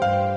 Bye.